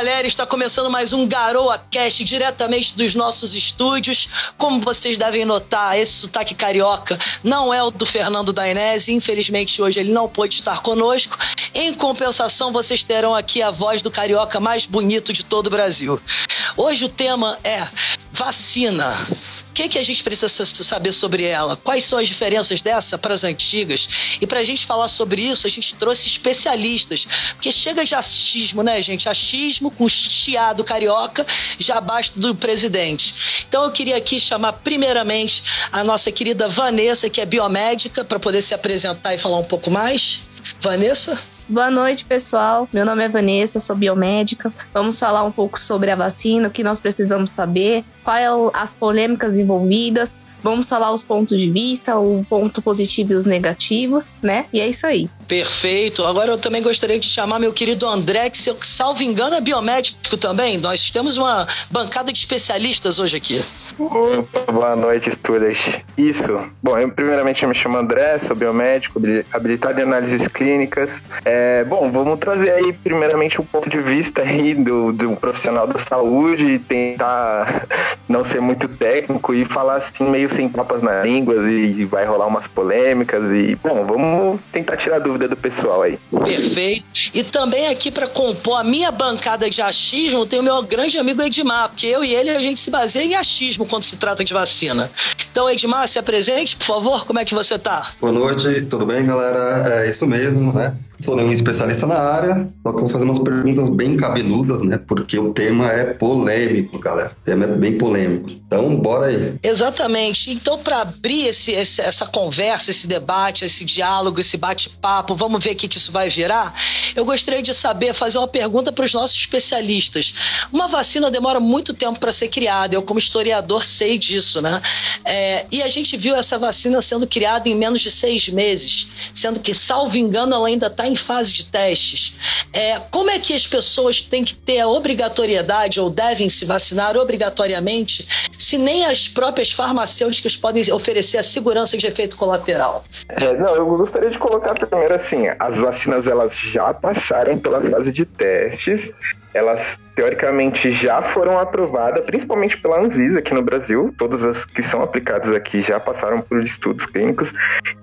galera, está começando mais um Garoa Cast diretamente dos nossos estúdios. Como vocês devem notar, esse sotaque carioca não é o do Fernando Dainese. Infelizmente, hoje ele não pôde estar conosco. Em compensação, vocês terão aqui a voz do carioca mais bonito de todo o Brasil. Hoje o tema é vacina. Que, que a gente precisa saber sobre ela? Quais são as diferenças dessa para as antigas? E para a gente falar sobre isso, a gente trouxe especialistas. Porque chega de achismo, né, gente? Achismo com chiado carioca já basta do presidente. Então eu queria aqui chamar primeiramente a nossa querida Vanessa, que é biomédica, para poder se apresentar e falar um pouco mais. Vanessa? Boa noite, pessoal. Meu nome é Vanessa, sou biomédica. Vamos falar um pouco sobre a vacina, o que nós precisamos saber, quais as polêmicas envolvidas. Vamos falar os pontos de vista, o ponto positivo e os negativos, né? E é isso aí. Perfeito. Agora eu também gostaria de chamar meu querido André, que, se eu salvo engano, é biomédico também. Nós temos uma bancada de especialistas hoje aqui. Opa, boa noite, students. Isso. Bom, eu primeiramente me chamo André, sou biomédico, habilitado em análises clínicas. É, bom, vamos trazer aí primeiramente um ponto de vista aí do, do profissional da saúde, tentar não ser muito técnico e falar assim meio sem papas na língua e vai rolar umas polêmicas e, bom, vamos tentar tirar a dúvida do pessoal aí. Perfeito. E também aqui para compor a minha bancada de achismo tem o meu grande amigo Edmar, porque eu e ele a gente se baseia em achismo quando se trata de vacina. Então, Edmar, se apresente, por favor, como é que você tá? Boa noite, tudo bem, galera? É isso mesmo, né? Sou nenhum especialista na área, só que vou fazer umas perguntas bem cabeludas, né? Porque o tema é polêmico, galera. O tema é bem polêmico. Então, bora aí. Exatamente. Então, para abrir esse, esse, essa conversa, esse debate, esse diálogo, esse bate-papo, vamos ver o que, que isso vai virar. Eu gostaria de saber, fazer uma pergunta para os nossos especialistas. Uma vacina demora muito tempo para ser criada. Eu, como historiador, sei disso, né? É, e a gente viu essa vacina sendo criada em menos de seis meses, sendo que, salvo engano, ela ainda está em fase de testes. É, como é que as pessoas têm que ter a obrigatoriedade ou devem se vacinar obrigatoriamente, se nem as próprias farmacêuticas podem oferecer a segurança de efeito colateral? É, não, eu gostaria de colocar primeiro assim, as vacinas elas já passaram pela fase de testes, elas teoricamente já foram aprovadas, principalmente pela Anvisa aqui no Brasil. Todas as que são aplicadas aqui já passaram por estudos clínicos.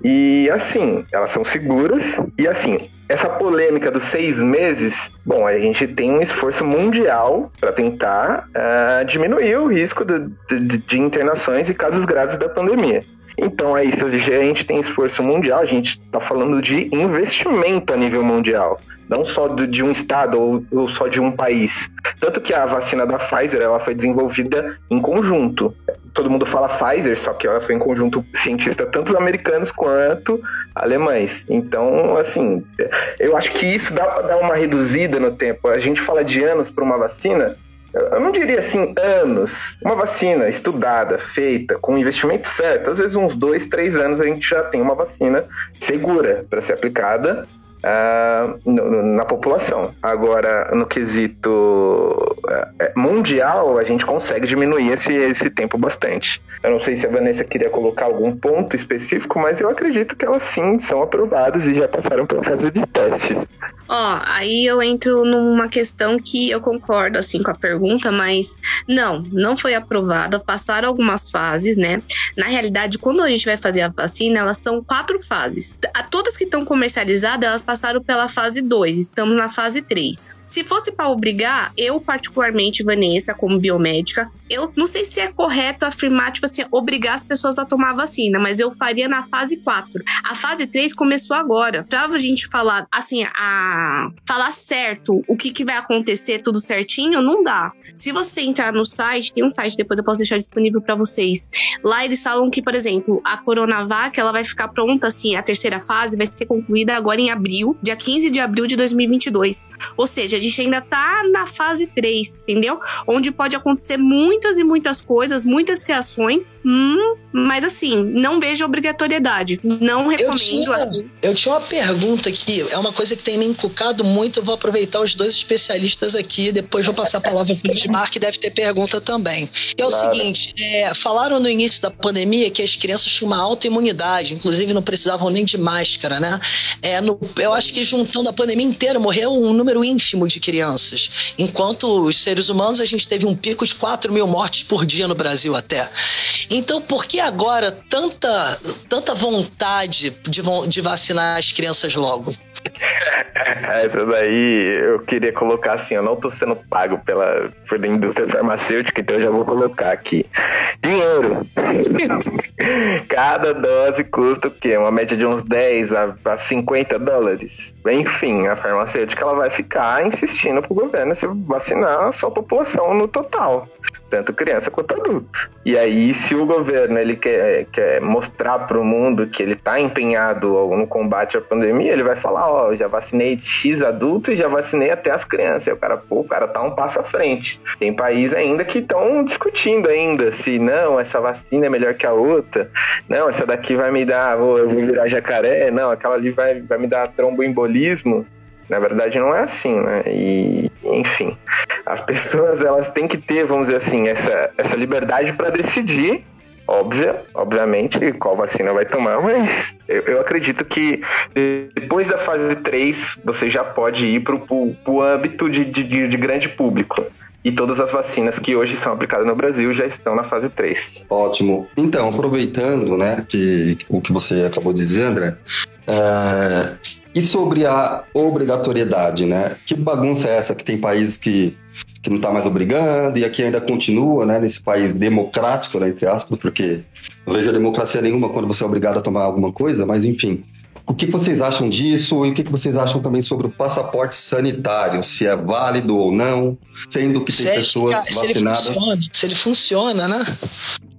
E assim, elas são seguras. E assim, essa polêmica dos seis meses, bom, a gente tem um esforço mundial para tentar uh, diminuir o risco de, de, de internações e casos graves da pandemia. Então é isso, a gente tem esforço mundial, a gente está falando de investimento a nível mundial, não só de um estado ou, ou, só de um país. Tanto que a vacina da Pfizer ela foi desenvolvida em conjunto. Todo mundo fala Pfizer, só que ela foi em conjunto cientista tanto americanos quanto alemães. Então, assim, eu acho que isso dá para dar uma reduzida no tempo. A gente fala de anos para uma vacina, eu não diria assim anos. Uma vacina estudada, feita, com investimento certo, às vezes uns dois, três anos a gente já tem uma vacina segura para ser aplicada uh, no, na população. Agora, no quesito uh, mundial, a gente consegue diminuir esse, esse tempo bastante. Eu não sei se a Vanessa queria colocar algum ponto específico, mas eu acredito que elas sim são aprovadas e já passaram pela fase de testes. Ó, aí eu entro numa questão que eu concordo assim com a pergunta, mas não, não foi aprovada. Passaram algumas fases, né? Na realidade, quando a gente vai fazer a vacina, elas são quatro fases. A todas que estão comercializadas, elas passaram pela fase 2, estamos na fase 3. Se fosse para obrigar, eu particularmente, Vanessa, como biomédica, eu não sei se é correto afirmar, tipo assim, obrigar as pessoas a tomar a vacina, mas eu faria na fase 4. A fase 3 começou agora. Pra a gente falar, assim, a falar certo o que, que vai acontecer tudo certinho, não dá. Se você entrar no site, tem um site, depois eu posso deixar disponível para vocês. Lá eles falam que, por exemplo, a Coronavac, ela vai ficar pronta, assim, a terceira fase vai ser concluída agora em abril, dia 15 de abril de 2022. Ou seja, a gente ainda tá na fase 3, entendeu? Onde pode acontecer muitas e muitas coisas, muitas reações, hum, mas assim, não vejo obrigatoriedade. Não recomendo. Eu tinha, eu tinha uma pergunta aqui, é uma coisa que tem me encucado muito, eu vou aproveitar os dois especialistas aqui, depois vou passar a palavra para o Edmar, que deve ter pergunta também. É o claro. seguinte, é, falaram no início da pandemia que as crianças tinham uma autoimunidade, inclusive não precisavam nem de máscara, né? É, no, eu acho que juntando a pandemia inteira, morreu um número ínfimo de crianças, enquanto os seres humanos, a gente teve um pico de 4 mil mortes por dia no Brasil até. Então, por que agora tanta, tanta vontade de, de vacinar as crianças logo? Essa daí eu queria colocar assim, eu não tô sendo pago pela, pela indústria farmacêutica, então eu já vou colocar aqui. Dinheiro. Cada dose custa o quê? Uma média de uns 10 a, a 50 dólares. Enfim, a farmacêutica ela vai ficar insistindo pro governo se vacinar a sua população no total tanto criança quanto adulto. E aí, se o governo ele quer, quer mostrar para o mundo que ele está empenhado no combate à pandemia, ele vai falar: Ó, oh, já vacinei X adultos e já vacinei até as crianças. E o cara, pô, o cara tá um passo à frente. Tem países ainda que estão discutindo ainda se não, essa vacina é melhor que a outra. Não, essa daqui vai me dar, eu vou virar jacaré. Não, aquela ali vai, vai me dar tromboembolismo. Na verdade, não é assim, né? E, enfim, as pessoas elas têm que ter, vamos dizer assim, essa, essa liberdade para decidir, óbvia, obviamente, qual vacina vai tomar, mas eu, eu, acredito que depois da fase 3 você já pode ir para o âmbito de, de, de grande público e todas as vacinas que hoje são aplicadas no Brasil já estão na fase 3. Ótimo. Então, aproveitando né, que, o que você acabou de dizer, André, é, e sobre a obrigatoriedade, né? Que bagunça é essa que tem países que, que não está mais obrigando e aqui ainda continua, né? Nesse país democrático, né, entre aspas, porque não vejo democracia nenhuma quando você é obrigado a tomar alguma coisa, mas enfim. O que vocês acham disso e o que vocês acham também sobre o passaporte sanitário, se é válido ou não, sendo que se tem pessoas se vacinadas. Ele funciona, se ele funciona, né?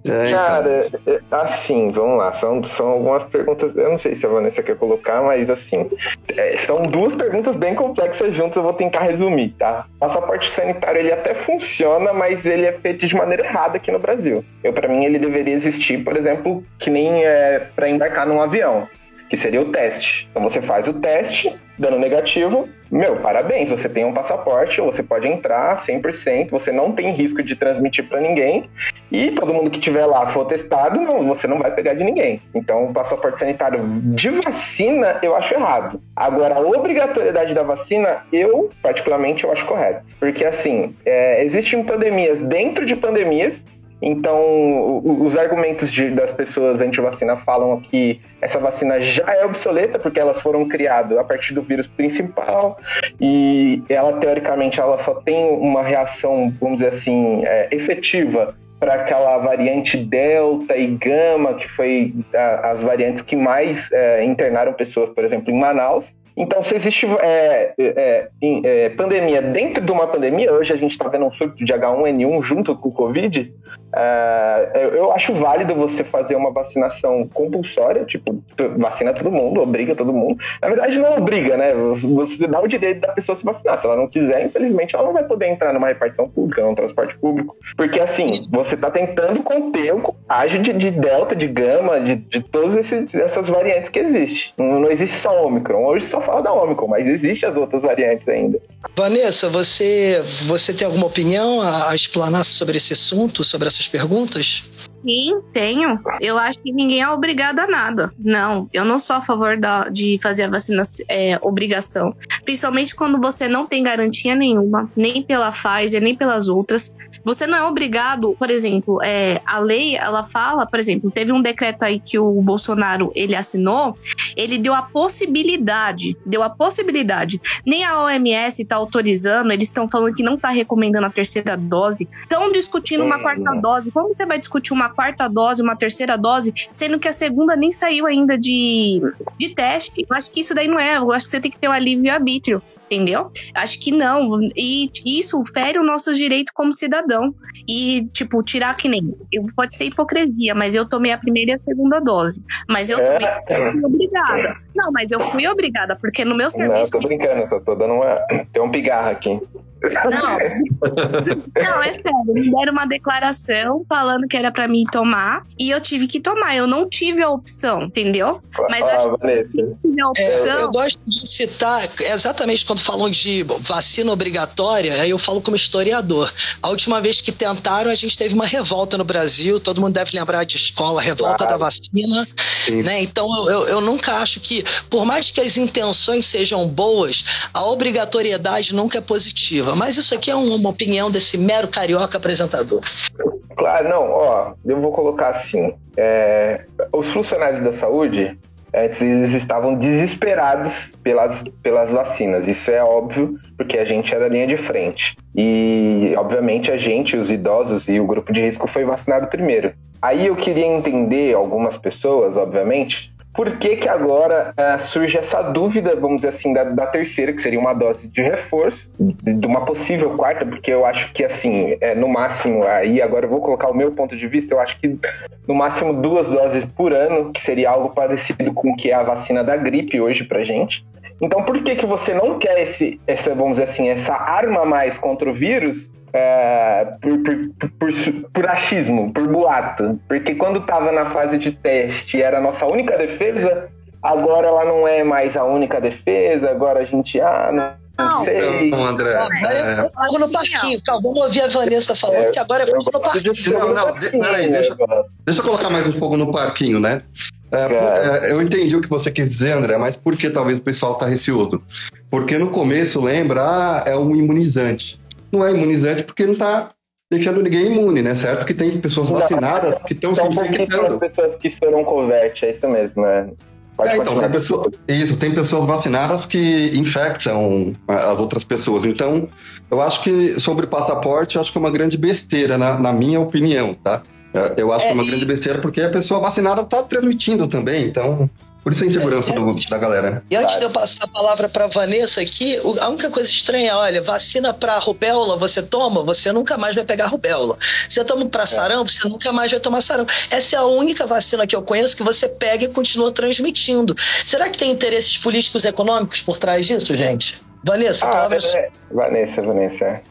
É, Cara, é, assim, vamos lá, são, são algumas perguntas, eu não sei se a Vanessa quer colocar, mas assim, é, são duas perguntas bem complexas juntas, eu vou tentar resumir, tá? Passaporte sanitário, ele até funciona, mas ele é feito de maneira errada aqui no Brasil. Eu, para mim, ele deveria existir, por exemplo, que nem é, para embarcar num avião que seria o teste. Então você faz o teste, dando negativo, meu, parabéns, você tem um passaporte, você pode entrar 100%, você não tem risco de transmitir para ninguém, e todo mundo que estiver lá for testado, não, você não vai pegar de ninguém. Então, o passaporte sanitário de vacina, eu acho errado. Agora, a obrigatoriedade da vacina, eu, particularmente, eu acho correto. Porque, assim, é, existem pandemias dentro de pandemias, então, os argumentos de, das pessoas anti-vacina falam que essa vacina já é obsoleta porque elas foram criadas a partir do vírus principal e ela, teoricamente, ela só tem uma reação, vamos dizer assim, é, efetiva para aquela variante Delta e Gama, que foi a, as variantes que mais é, internaram pessoas, por exemplo, em Manaus. Então, se existe é, é, é, pandemia dentro de uma pandemia, hoje a gente está vendo um surto de H1N1 junto com o Covid, é, eu acho válido você fazer uma vacinação compulsória, tipo, vacina todo mundo, obriga todo mundo. Na verdade, não obriga, né? Você dá o direito da pessoa se vacinar. Se ela não quiser, infelizmente, ela não vai poder entrar numa repartição pública, num transporte público. Porque, assim, você está tentando conter o contágio de, de delta, de gama, de, de todas essas variantes que existem. Não, não existe só Omicron. Hoje só fala da mas existem as outras variantes ainda. Vanessa, você, você tem alguma opinião a, a explanar sobre esse assunto, sobre essas perguntas? Sim, tenho. Eu acho que ninguém é obrigado a nada. Não, eu não sou a favor da, de fazer a vacina é, obrigação. Principalmente quando você não tem garantia nenhuma, nem pela Pfizer, nem pelas outras. Você não é obrigado, por exemplo, é, a lei, ela fala, por exemplo, teve um decreto aí que o Bolsonaro ele assinou, ele deu a possibilidade, deu a possibilidade. Nem a OMS está autorizando, eles estão falando que não está recomendando a terceira dose, estão discutindo uma quarta dose. Como você vai discutir uma quarta dose, uma terceira dose, sendo que a segunda nem saiu ainda de, de teste? Eu acho que isso daí não é. Eu acho que você tem que ter o um alívio arbítrio, entendeu? Acho que não. E isso fere o nosso direito como cidadão. E, tipo, tirar que nem. Pode ser hipocrisia, mas eu tomei a primeira e a segunda dose. Mas eu tomei é. obrigada. Não, mas eu fui obrigada, porque no meu serviço. Não, tô brincando, só tô dando uma. Tem um pigarro aqui. Não, não, é sério. Me deram uma declaração falando que era pra mim tomar e eu tive que tomar. Eu não tive a opção, entendeu? Mas eu Ah, acho que Vanessa. eu tive a É, eu, opção. eu gosto de citar, exatamente quando falam de vacina obrigatória, aí eu falo como historiador. A última vez que tentaram, a gente teve uma revolta no Brasil, todo mundo deve lembrar de escola, revolta Claro. da vacina. Sim. Né? Então eu, eu, eu nunca acho que, por mais que as intenções sejam boas, a obrigatoriedade nunca é positiva. Mas isso aqui é um- uma opinião desse mero carioca apresentador. Claro, não, ó, eu vou colocar assim. é, os funcionários da saúde, antes eles estavam desesperados pelas, pelas vacinas. Isso é óbvio, porque a gente é da linha de frente. E, obviamente, a gente, os idosos e o grupo de risco foi vacinado primeiro. Aí eu queria entender, algumas pessoas, obviamente, por que que agora eh, surge essa dúvida, vamos dizer assim, da, da terceira, que seria uma dose de reforço, de, uma possível quarta, porque eu acho que, assim, é, no máximo, aí agora eu vou colocar o meu ponto de vista, eu acho que no máximo duas doses por ano, que seria algo parecido com o que é a vacina da gripe hoje pra gente. Então, por que que você não quer esse, essa, vamos dizer assim, essa arma mais contra o vírus é, por, por, por, por achismo, por boato? Porque quando estava na fase de teste era a nossa única defesa, agora ela não é mais a única defesa, agora a gente, ah, não, não Não. sei. Então, André, é, fogo no parquinho, calma, vamos ouvir a Vanessa falando É, que agora é fogo no parquinho. Não, não, peraí, né, deixa-. Deixa eu colocar mais um fogo no parquinho, né? É, é, eu entendi o que você quis dizer, André, mas por que talvez o pessoal tá receoso? Porque no começo lembra, ah, é um imunizante. Não é imunizante porque não tá deixando ninguém imune, né? Certo que tem pessoas Não, vacinadas que estão se São infectando. pessoas que foram converte, é isso mesmo, né? É, então, tem pessoa- isso, tem pessoas vacinadas que infectam as outras pessoas. Então, eu acho que sobre passaporte, eu acho que é uma grande besteira, na, na minha opinião, tá? É, Eu acho que é uma É, e- grande besteira porque a pessoa vacinada tá transmitindo também, então. Por isso a insegurança É, do- da galera, né? E antes de eu passar a palavra para Vanessa aqui, a única coisa estranha, olha, vacina para rubéola, você toma, você nunca mais vai pegar rubéola. Você toma para sarampo, você nunca mais vai tomar sarampo. Essa é a única vacina que eu conheço que você pega e continua transmitindo. Será que tem interesses políticos e econômicos por trás disso, gente? Vanessa, Ah, palavra é sua. é, Vanessa, Vanessa.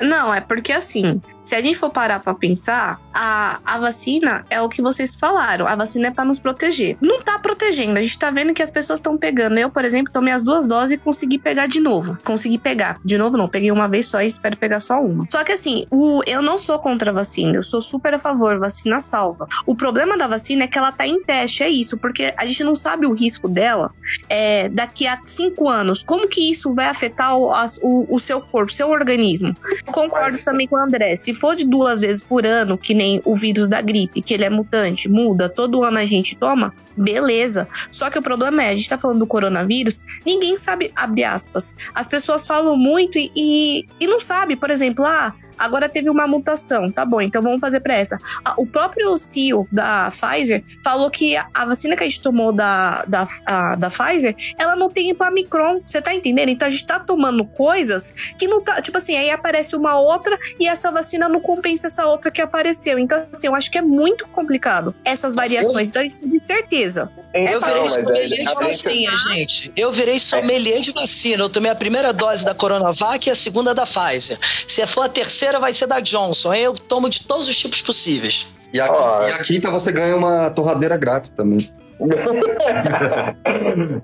Não, é porque assim, se a gente for parar pra pensar, a, a vacina é o que vocês falaram. A vacina é pra nos proteger. Não tá protegendo. A gente tá vendo que as pessoas estão pegando. Eu, por exemplo, tomei as duas doses e consegui pegar de novo. Consegui pegar. De novo, não. Peguei uma vez só e espero pegar só uma. Só que assim, o, eu não sou contra a vacina. Eu sou super a favor. Vacina salva. O problema da vacina é que ela tá em teste. É isso. Porque a gente não sabe o risco dela é, daqui a cinco anos. Como que isso vai afetar o, o, o seu corpo, seu organismo? Concordo também com o André. Se for de duas vezes por ano, que nem o vírus da gripe, que ele é mutante, muda, todo ano a gente toma, beleza. Só que o problema é, a gente tá falando do coronavírus, ninguém sabe, abre aspas. As pessoas falam muito e, e, e não sabe, por exemplo, ah. Agora teve uma mutação, tá bom, então vamos fazer pra essa. O próprio CEO da Pfizer falou que a vacina que a gente tomou da, da, a- da Pfizer, ela não tem para micron, você tá entendendo? Então a gente tá tomando coisas que não tá, tipo assim, aí aparece uma outra e essa vacina não compensa essa outra que apareceu. Então, assim, eu acho que é muito complicado essas variações. Então, a gente tem de certeza. Eu Então, virei sommelier de vacina, gente. Eu virei sommelier de vacina. Eu tomei a primeira dose da Coronavac e a segunda da Pfizer. Se for a terceira, vai ser da Johnson. Eu tomo de todos os tipos possíveis. E a, Ó. e a quinta você ganha uma torradeira grátis também.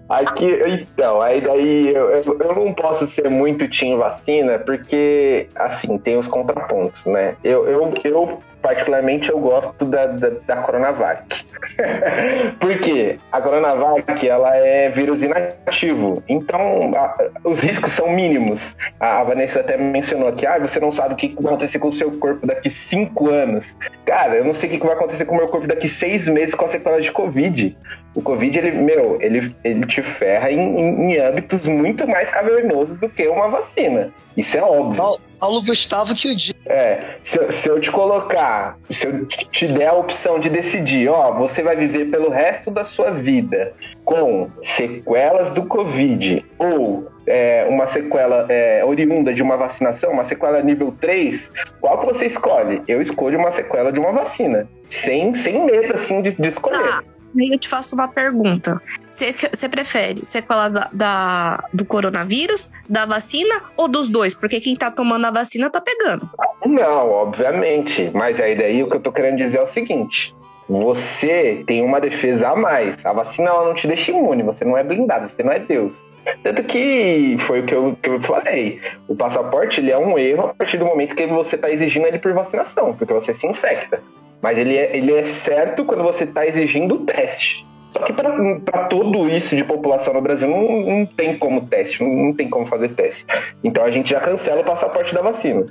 Aqui, então, aí daí eu, eu- eu não posso ser muito team vacina, porque, assim, tem os contrapontos, né? Eu, eu, eu particularmente, eu gosto da, da, da Coronavac. Por quê? A Coronavac, ela é vírus inativo, então a- os riscos são mínimos. A, a Vanessa até mencionou aqui, ah, você não sabe o que vai acontecer com o seu corpo daqui cinco anos. Cara, eu não sei o que vai acontecer com o meu corpo daqui seis meses com a sequela de Covid. O Covid, ele, meu, ele, ele te ferra em, em, em âmbitos muito mais cavernosos do que uma vacina. Isso é óbvio. Paulo, Paulo Gustavo que o diz. É, se, eu- se eu te colocar, se eu te der a opção de decidir, ó, você vai viver pelo resto da sua vida com sequelas do Covid ou é, uma sequela é, oriunda de uma vacinação, uma sequela nível 3, qual que você escolhe? Eu escolho uma sequela de uma vacina. Sem, sem medo, assim, de, de escolher. Tá. Aí eu te faço uma pergunta. Você prefere sequela da, da, do coronavírus, da vacina ou dos dois? Porque quem tá tomando a vacina tá pegando. Não, obviamente. Mas aí daí o que eu tô querendo dizer é o seguinte. Você tem uma defesa a mais. A vacina ela não te deixa imune, você não é blindado, você não é Deus. Tanto que foi o que eu, que eu falei. O passaporte ele é um erro a partir do momento que você está exigindo ele por vacinação, porque você se infecta. Mas ele é, ele é certo quando você está exigindo o teste. Só que para tudo isso de população no Brasil não, não tem como teste, não, não, tem como fazer teste. Então a gente já cancela o passaporte da vacina.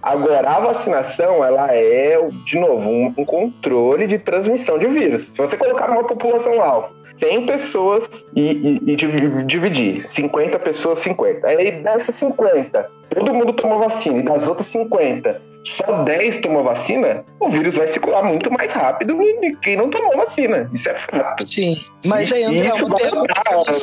Agora, a vacinação, ela é, de novo, um, um controle de transmissão de vírus. Se você colocar numa população alvo 100 pessoas e, e, e, dividir 50 pessoas, 50. Aí dessas 50, todo mundo tomou vacina e das outras 50, só 10 tomou vacina, o vírus vai circular muito mais rápido que quem não tomou vacina. Isso é fato. Sim, mas aí, André, isso vai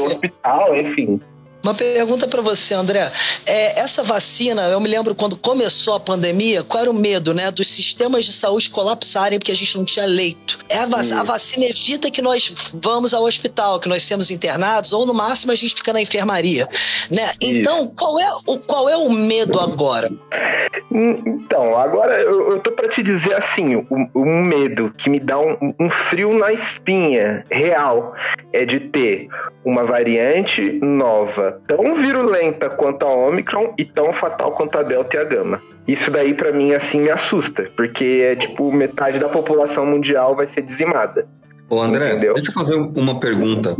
hospital, enfim. Uma pergunta para você, André. É, essa vacina, eu me lembro quando começou a pandemia, qual era o medo, né? Dos sistemas de saúde colapsarem porque a gente não tinha leito. É a, vac a vacina evita que nós vamos ao hospital, que nós sejamos internados, ou no máximo a gente fica na enfermaria, né? Então, qual é, o, qual é o medo agora? Hum, então, agora eu, eu tô para te dizer assim, um, um, medo que me dá um, um frio na espinha real é de ter uma variante nova tão virulenta quanto a Omicron e tão fatal quanto a Delta e a Gama. Isso daí para mim assim me assusta, porque é tipo metade da população mundial vai ser dizimada. Ô André, Entendeu? deixa eu fazer uma pergunta,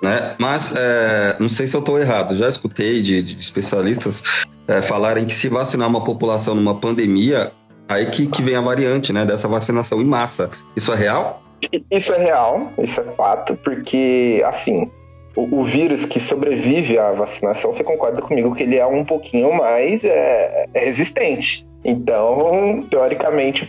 né? Mas é, não sei se eu estou errado. Já escutei de, de especialistas é, falarem que se vacinar uma população numa pandemia, aí que, que vem a variante, né? Dessa vacinação em massa. Isso é real? Isso é real, isso é fato, porque assim o, o, vírus que sobrevive à vacinação, você concorda comigo que ele é um pouquinho mais é, é resistente. Então, teoricamente,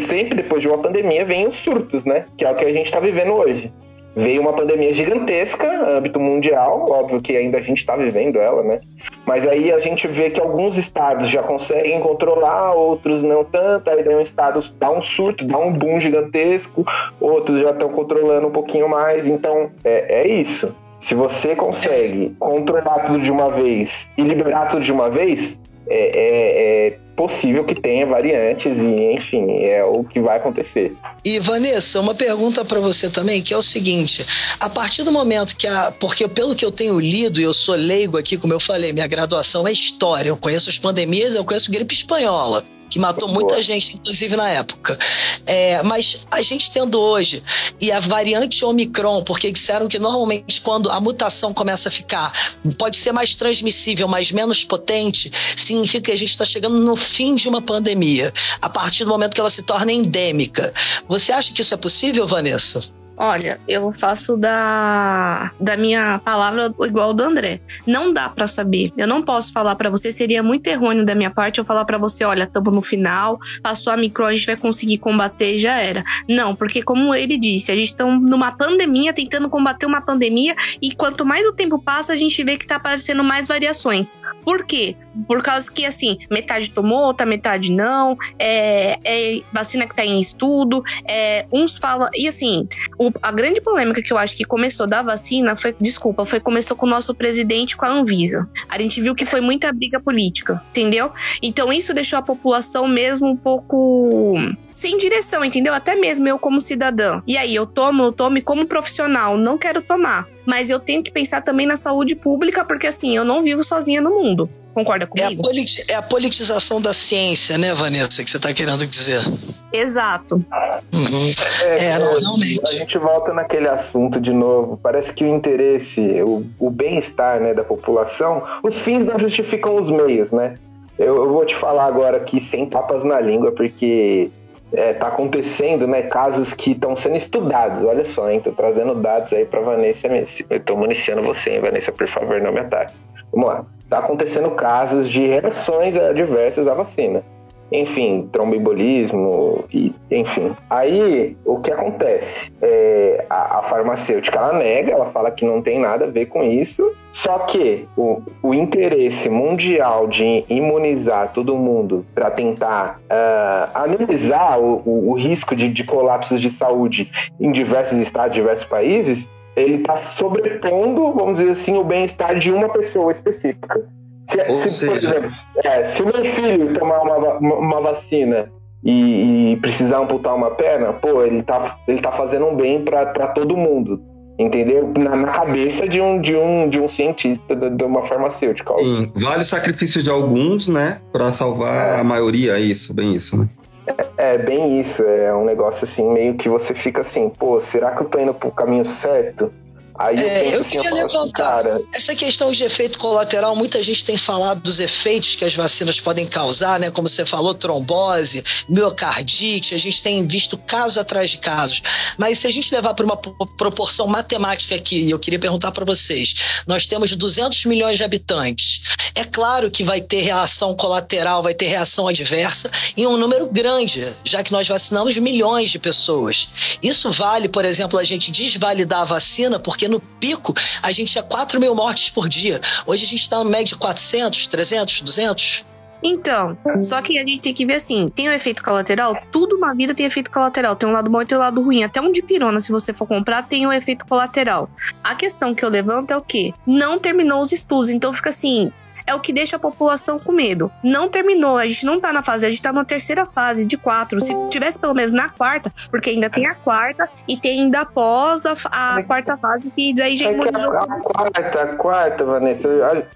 sempre depois de uma pandemia vem os surtos, né? Que é o que a gente está vivendo hoje. Veio uma pandemia gigantesca, âmbito mundial, óbvio que ainda a gente está vivendo ela, né? Mas aí a gente vê que alguns estados já conseguem controlar, outros não tanto, aí daí um estado dá um surto, dá um boom gigantesco, outros já estão controlando um pouquinho mais, então é, é isso. Se você consegue controlar tudo de uma vez e liberar tudo de uma vez, é, é, é, possível que tenha variantes e, enfim, é o que vai acontecer. E Vanessa, uma pergunta para você também, que é o seguinte: a partir do momento que a. Porque pelo que eu tenho lido, e eu sou leigo aqui, como eu falei, minha graduação é história, eu conheço as pandemias, eu conheço gripe espanhola que matou muita gente, inclusive na época. É, mas a gente tendo hoje, e a variante Omicron, porque disseram que normalmente quando a mutação começa a ficar, pode ser mais transmissível, mas menos potente, significa que a gente está chegando no fim de uma pandemia, a partir do momento que ela se torna endêmica. Você acha que isso é possível, Vanessa? Olha, eu faço da, da minha palavra igual do André. Não dá para saber. Eu não posso falar para você, seria muito errôneo da minha parte eu falar para você, olha, estamos no final, passou a micro, a gente vai conseguir combater já era. Não, porque como ele disse, a gente está numa pandemia, tentando combater uma pandemia e quanto mais o tempo passa, a gente vê que tá aparecendo mais variações. Por quê? Por causa que, assim, metade tomou, outra metade não, é, é vacina que tá em estudo, é, uns falam... E assim, o a grande polêmica que eu acho que começou da vacina foi, desculpa, foi começou com o nosso presidente com a Anvisa. A gente viu que foi muita briga política, entendeu? Então isso deixou a população mesmo um pouco sem direção, entendeu? Até mesmo eu como cidadã. E aí eu tomo, eu tomo como profissional, não quero tomar mas eu tenho que pensar também na saúde pública, porque assim, eu não vivo sozinha no mundo. Concorda comigo? É a, é a politização da ciência, né, Vanessa, que você está querendo dizer. Exato. Uhum. É, é, realmente. A gente volta naquele assunto de novo. Parece que o interesse, o, o bem-estar né, da população, os fins não justificam os meios, né? Eu, eu vou te falar agora aqui sem tapas na língua, porque é, tá acontecendo, né, casos que estão sendo estudados. Olha só, hein, tô trazendo dados aí para Vanessa. Eu tô municiando você, hein, Vanessa, por favor, não me ataque. Vamos lá. Tá acontecendo casos de reações adversas à vacina. Enfim, tromboembolismo, e, enfim. Aí, o que acontece? É, a, a, farmacêutica, ela nega, ela fala que não tem nada a ver com isso, só que o, o interesse mundial de imunizar todo mundo para tentar uh, amenizar o, o, o risco de, de colapsos de saúde em diversos estados, diversos países, ele está sobrepondo, vamos dizer assim, o bem-estar de uma pessoa específica. Se, se por exemplo, é, se meu filho tomar uma, uma vacina e, e, precisar amputar uma perna, pô, ele tá, ele tá fazendo um bem para todo mundo. Entendeu? Na, na, cabeça de um, de um, de um cientista de, de uma farmacêutica. Sim, vale o sacrifício de alguns, né? para salvar é. a maioria, é isso, bem isso, né? É, é, bem isso, é um negócio assim, meio que você fica assim, pô, será que eu tô indo pro caminho certo? Aí eu, é, eu assim, queria assim, levantar cara... essa questão de efeito colateral. Muita gente tem falado dos efeitos que as vacinas podem causar, né? Como você falou, trombose, miocardite. A gente tem visto caso atrás de casos. Mas se a gente levar para uma proporção matemática aqui, eu queria perguntar para vocês: nós temos 200 milhões de habitantes. É claro que vai ter reação colateral, vai ter reação adversa em um número grande, já que nós vacinamos milhões de pessoas. Isso vale, por exemplo, a gente desvalidar a vacina porque porque no pico a gente tinha 4 mil mortes por dia. Hoje a gente está no média de 400, 300, 200. Então, só que a gente tem que ver assim, tem o um efeito colateral? Tudo na vida tem efeito colateral, tem um lado bom e tem um lado ruim. Até um de pirona, se você for comprar, tem um efeito colateral. A questão que eu levanto é o quê? Não terminou os estudos, então fica assim, é o que deixa a população com medo. Não terminou, a gente não tá na fase, a gente tá na terceira fase de quatro. Se tivesse pelo menos na quarta, porque ainda tem a quarta e tem ainda após a, a quarta fase, que daí já é a, a quarta, a quarta, Vanessa,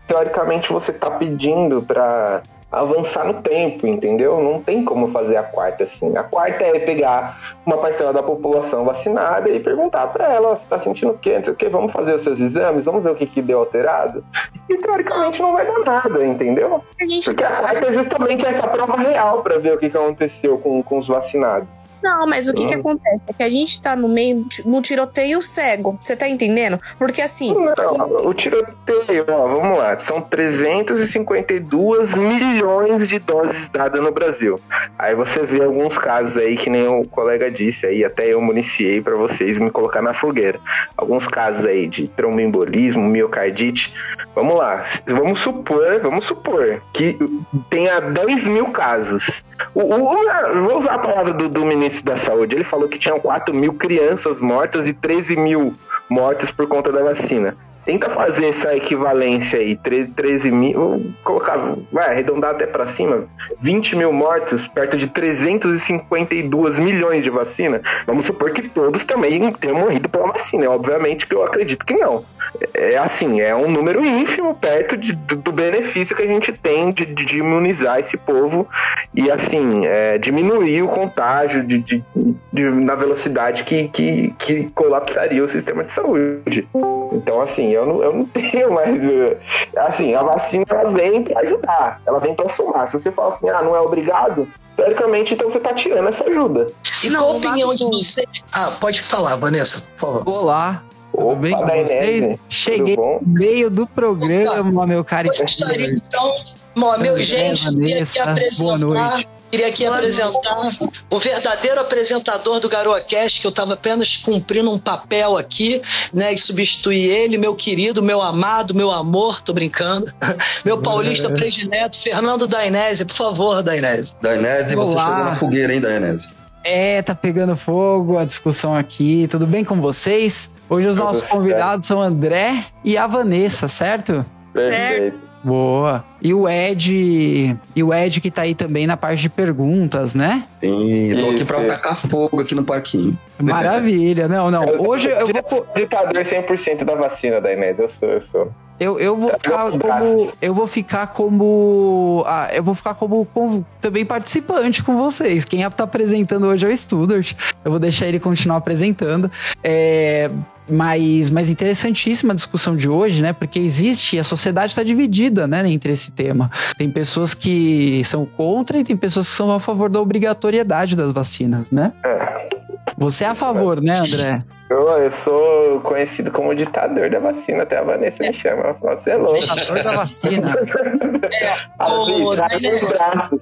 teoricamente você tá pedindo pra avançar no tempo, entendeu? Não tem como fazer a quarta assim. A quarta é pegar uma parcela da população vacinada e perguntar para ela se tá sentindo o quê, não sei o quê, vamos fazer os seus exames, vamos ver o que, que deu alterado. E teoricamente não vai dar nada, entendeu? Porque a quarta é justamente essa prova real para ver o que, que aconteceu com, com os vacinados. Não, mas o que, que acontece? É que a gente tá no meio, no tiroteio cego. Você tá entendendo? Porque assim. Não, o tiroteio, ó, vamos lá. São 352 milhões de doses dadas no Brasil. Aí você vê alguns casos aí, que nem o colega disse aí, até eu municiei para vocês me colocar na fogueira. Alguns casos aí de tromboembolismo, miocardite. Vamos lá, vamos supor, vamos supor que tenha 10 mil casos. O, o, vou usar a palavra do, do ministro ministro da Saúde, ele falou que tinham 4 mil crianças mortas e 13 mil mortos por conta da vacina. Tenta fazer essa equivalência aí, 13 mil, vou colocar, vai arredondar até para cima, 20 mil mortos, perto de 352 milhões de vacina. Vamos supor que todos também tenham morrido pela vacina. Obviamente que eu acredito que não é assim, é um número ínfimo perto de, do benefício que a gente tem de, de imunizar esse povo e assim é, diminuir o contágio de, de, na velocidade que, que, que colapsaria o sistema de saúde. Então, assim, eu não, eu não tenho mais. Assim, a vacina ela vem para ajudar, ela vem para somar. Se você fala assim, ah, não é obrigado, teoricamente, então você tá tirando essa ajuda. E qual a opinião de você? Ah, pode falar, Vanessa, por favor. Olá, tudo Opa, bem com vocês? Cheguei no meio do programa, meu cara. Gostaria, então, meu, gente, Vanessa, boa noite. Queria aqui boa apresentar noite. o verdadeiro apresentador do GaroaCast, que eu estava apenas cumprindo um papel aqui, né? E substituir ele, meu querido, meu amado, meu amor, tô brincando. Meu paulista é. predileto, Fernando Dainese, por favor, Dainese. Dainese, você chegou na fogueira, hein, Dainese? É, tá pegando fogo a discussão aqui. Tudo bem com vocês? Hoje os nossos convidados são André e a Vanessa, certo? Certo. Boa. E o Ed, e o Ed que tá aí também na parte de perguntas, né? Sim, tô aqui pra tacar fogo aqui no parquinho. Maravilha. Não, não. Hoje eu vou ditador 100% da vacina da Inês, eu sou, eu sou. Eu, eu vou ficar como. Eu vou ficar como. Ah, eu vou ficar como, como, também participante com vocês. Quem tá apresentando hoje é o Studart. Eu vou deixar ele continuar apresentando. É, mas, mas interessantíssima a discussão de hoje, né? Porque existe, a sociedade está dividida, né, entre esse tema. Tem pessoas que são contra e tem pessoas que são a favor da obrigatoriedade das vacinas, né? É. Você é a favor, né, André? Eu, eu sou conhecido como ditador da vacina, até a Vanessa me chama. Ela fala, você é louco. Ditador da vacina. é, assim,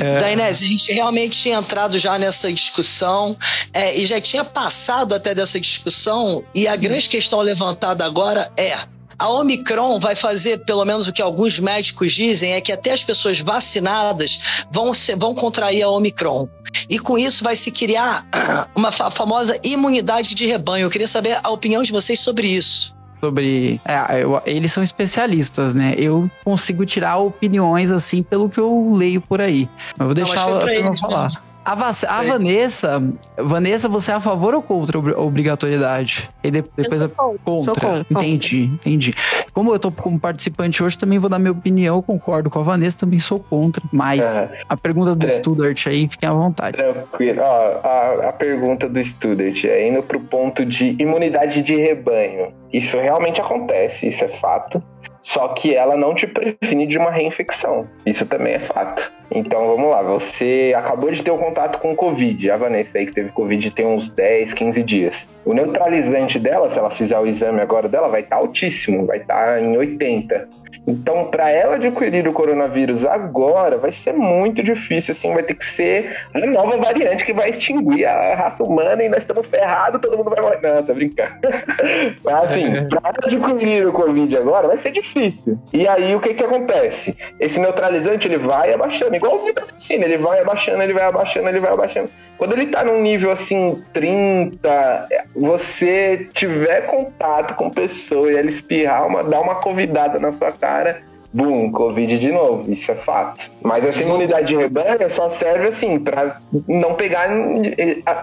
É. Dainese, a gente realmente tinha entrado já nessa discussão é, e já tinha passado até dessa discussão, e a grande questão levantada agora é. A Omicron vai fazer, pelo menos o que alguns médicos dizem, é que até as pessoas vacinadas vão, ser, vão contrair a Omicron. E com isso vai se criar uma famosa imunidade de rebanho. Eu queria saber a opinião de vocês sobre isso sobre. É, eu, eles são especialistas, né? Eu consigo tirar opiniões assim pelo que eu leio por aí. Mas vou deixar Não, a falar. A, a Vanessa, Vanessa, você é a favor ou contra a obrigatoriedade? E depois eu sou contra. contra. Entendi, entendi. Como eu tô como participante hoje, também vou dar minha opinião, concordo com a Vanessa, também sou contra. Mas é. a pergunta do é. Studart aí, fiquem à vontade. Tranquilo. Ó, a, a pergunta do Studart é indo pro ponto de imunidade de rebanho. Isso realmente acontece, isso é fato. Só que ela não te previne de uma reinfecção. Isso também é fato. Então vamos lá, você acabou de ter o um contato com o Covid, a Vanessa aí que teve Covid tem uns 10, 15 dias. O neutralizante dela, se ela fizer o exame agora dela, vai estar tá altíssimo, vai estar tá em 80. Então, para ela adquirir o coronavírus agora, vai ser muito difícil, assim, vai ter que ser a nova variante que vai extinguir a raça humana e nós estamos ferrados, todo mundo vai morrer. Não, tá brincando. Mas assim, para adquirir o Covid agora, vai ser difícil. E aí, o que que acontece? Esse neutralizante, ele vai abaixando, igualzinho da vacina, ele vai abaixando, ele vai abaixando, ele vai abaixando. Quando ele tá num nível assim, 30, você tiver contato com pessoa e ela espirrar, uma, dar uma convidada na sua cara, bum, Covid de novo, isso é fato. Mas essa imunidade de rebanho só serve assim, para não pegar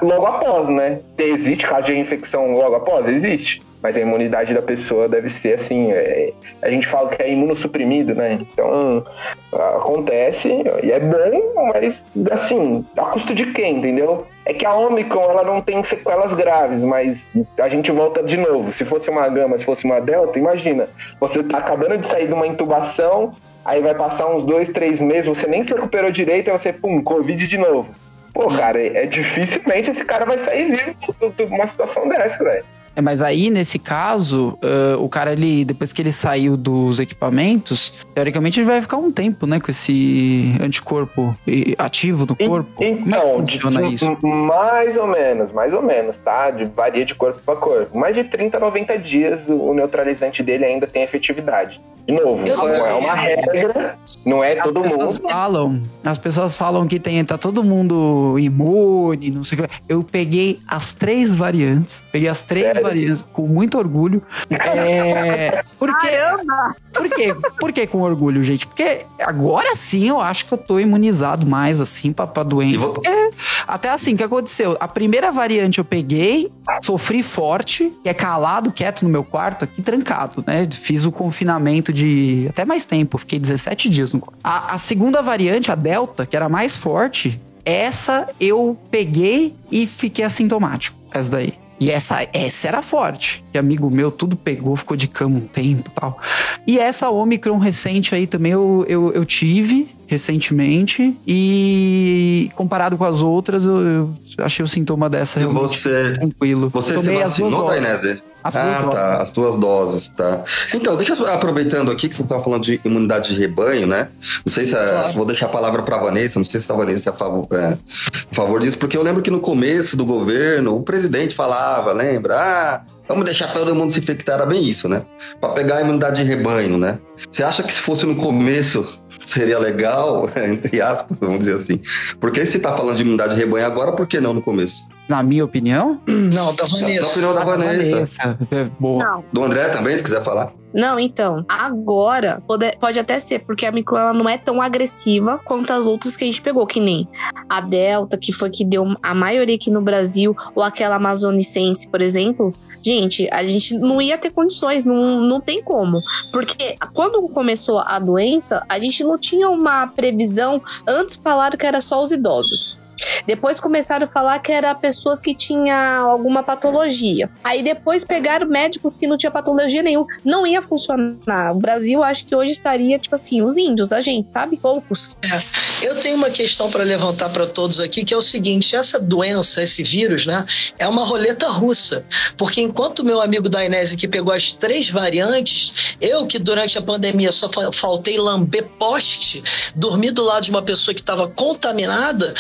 logo após, né? Existe caso de infecção logo após? Existe mas a imunidade da pessoa deve ser assim. É, a gente fala que é imunossuprimido, né? Então acontece e é bom, mas assim, a custo de quem, entendeu? É que a Omicron ela não tem sequelas graves, mas a gente volta de novo. Se fosse uma gama, se fosse uma delta, imagina, você tá acabando de sair de uma intubação, aí vai passar uns dois, três meses, você nem se recuperou direito, aí você, pum, Covid de novo. Pô, cara, é, é dificilmente esse cara vai sair vivo de uma situação dessa, velho. É, mas aí, nesse caso, uh, o cara, ele, depois que ele saiu dos equipamentos, teoricamente ele vai ficar um tempo, né, com esse anticorpo ativo no corpo. então, Como é funciona de, isso? Mais ou menos, mais ou menos, tá? De, varia de corpo para corpo. Mais de 30 a 90 dias o neutralizante dele ainda tem efetividade. De novo, não é uma regra, não é as todo mundo. Falam, as pessoas falam que tem, tá todo mundo imune, não sei o que. Eu peguei as três variantes, peguei as três Sério? Com muito orgulho. É, porque, Caramba! Por quê? Por que com orgulho, gente? Porque agora sim eu acho que eu tô imunizado mais, assim, pra, pra doença. Porque, até assim, o que aconteceu? A primeira variante eu peguei, sofri forte, é calado, quieto no meu quarto, aqui trancado, né? Fiz o confinamento de até mais tempo, fiquei 17 dias no a, a segunda variante, a Delta, que era mais forte, essa eu peguei e fiquei assintomático. Essa daí. E essa, essa era forte. Que amigo meu tudo pegou, ficou de cama um tempo tal. E essa Omicron recente aí também eu, eu, eu tive recentemente. E comparado com as outras, eu, eu achei o sintoma dessa realmente você, tranquilo. Você Tomei se vacinou, Dainese? As ah, tá. As tuas doses, tá. Então, deixa eu, aproveitando aqui que você estava falando de imunidade de rebanho, né? Não sei se. Claro. vou deixar a palavra para a Vanessa, não sei se a Vanessa é a favor, é, a favor disso, porque eu lembro que no começo do governo, o presidente falava, lembra? Ah, vamos deixar todo mundo se infectar, era bem isso, né? Para pegar a imunidade de rebanho, né? Você acha que se fosse no começo seria legal, entre aspas, vamos dizer assim? Porque se está falando de imunidade de rebanho agora, por que não no começo? Na minha opinião? Não, da Vanessa. Na opinião da ah, Vanessa. Vanessa. É, boa. Não. Do André também, se quiser falar. Não, então, agora pode, pode até ser, porque a micro ela não é tão agressiva quanto as outras que a gente pegou, que nem a Delta, que foi que deu a maioria aqui no Brasil, ou aquela Amazonicense, por exemplo. Gente, a gente não ia ter condições, não, não tem como. Porque quando começou a doença, a gente não tinha uma previsão. Antes falaram que era só os idosos Depois começaram a falar que era pessoas que tinham alguma patologia. Aí depois pegaram médicos que não tinham patologia nenhuma. Não ia funcionar. O Brasil, acho que hoje estaria, tipo assim, os índios, a gente, sabe? Poucos. É. Eu tenho uma questão para levantar para todos aqui, que é o seguinte: essa doença, esse vírus, né, é uma roleta russa. Porque enquanto meu amigo da Inés que pegou as três variantes, eu que durante a pandemia só faltei lamber poste, dormi do lado de uma pessoa que estava contaminada,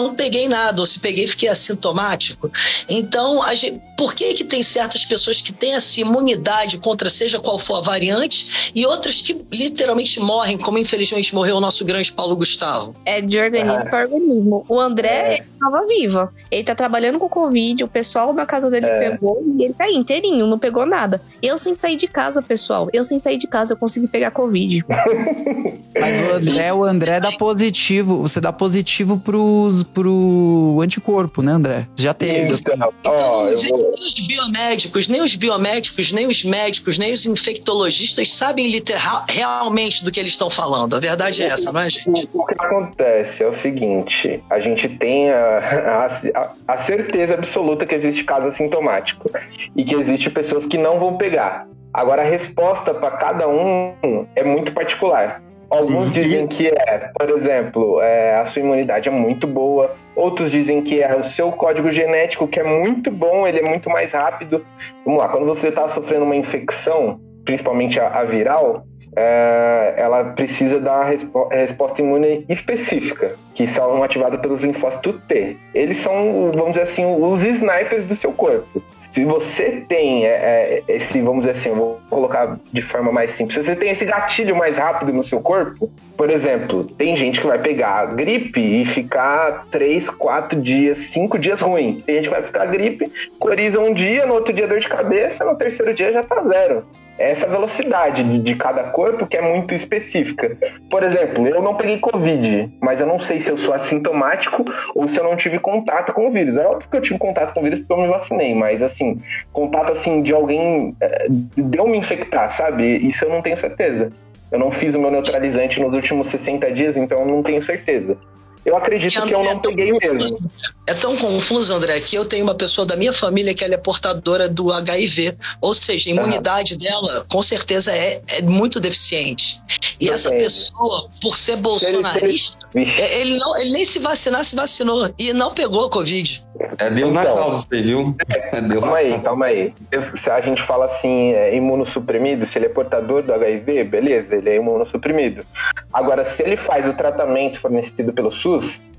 não peguei nada, ou se peguei, fiquei assintomático. Então, gente, por que, que tem certas pessoas que têm essa imunidade contra seja qual for a variante e outras que literalmente morrem, como infelizmente morreu o nosso grande Paulo Gustavo? É de organismo para organismo. O André, é. ele tava vivo. Ele tá trabalhando com Covid, o pessoal na casa dele é. pegou e ele tá aí inteirinho, não pegou nada. Eu sem sair de casa, pessoal. Eu sem sair de casa, eu consegui pegar Covid. Mas o André, o André dá positivo. Você dá positivo pros, pro anticorpo, né, André? Já teve. Então, então nem os biomédicos, nem os biomédicos, nem os médicos, nem os infectologistas sabem literal, realmente do que eles estão falando. A verdade é essa, não é, gente? O, que acontece é o seguinte: a gente tem a, a, a certeza absoluta que existe caso assintomático e que existe pessoas que não vão pegar. Agora, a resposta para cada um é muito particular. Alguns Sim. dizem que é, por exemplo, é, a sua imunidade é muito boa. Outros dizem que é o seu código genético, que é muito bom, ele é muito mais rápido. Vamos lá, quando você está sofrendo uma infecção, principalmente a, a viral, é, ela precisa uma respo resposta imune específica, que são ativadas pelos linfócitos T. Eles são, vamos dizer assim, os snipers do seu corpo. Se você tem é, é, esse, vamos dizer assim, eu vou colocar de forma mais simples, se você tem esse gatilho mais rápido no seu corpo, por exemplo, tem gente que vai pegar gripe e ficar 3, 4 dias, 5 dias ruim. Tem gente que vai ficar gripe, coriza um dia, no outro dia dor de cabeça, no terceiro dia já tá zero essa velocidade de, de, cada corpo que é muito específica. Por exemplo, eu não peguei Covid, mas eu não sei se eu sou assintomático ou se eu não tive contato com o vírus. É óbvio que eu tive contato com o vírus porque eu me vacinei, mas assim, contato assim de alguém é, deu me infectar, sabe? Isso eu não tenho certeza. Eu não fiz o meu neutralizante nos últimos 60 dias, então eu não tenho certeza. Eu acredito que, que eu não peguei mesmo. É tão confuso, André, que eu tenho uma pessoa da minha família que ela é portadora do HIV. Ou seja, a imunidade dela, com certeza, é, é muito deficiente. E essa pessoa, por ser bolsonarista, ele, é, ele, não, ele nem se vacinar, se vacinou. E não pegou a Covid. É Deus então, na causa, você viu? É Deus calma aí, calma aí. Se a gente fala assim, é, imunossuprimido, se ele é portador do HIV, beleza, ele é imunossuprimido. Agora, se ele faz o tratamento fornecido pelo SUS,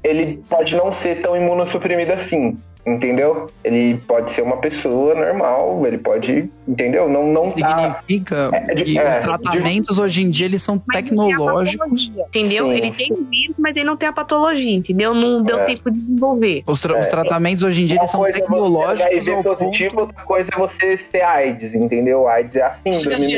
ele pode não ser tão imunossuprimido assim. Entendeu? Ele pode ser uma pessoa normal, ele pode, entendeu? Não, não tá Significa tá, é, que é, os tratamentos de... hoje em dia eles são mas tecnológicos. Entendeu? Sim, ele sim. tem o vírus, mas ele não tem a patologia, entendeu? Não deu é. tempo de desenvolver. Os, tra é. os tratamentos hoje em dia eles são é tecnológicos. HIV positivo, outra coisa é você ser AIDS, entendeu? AIDS é a síndrome.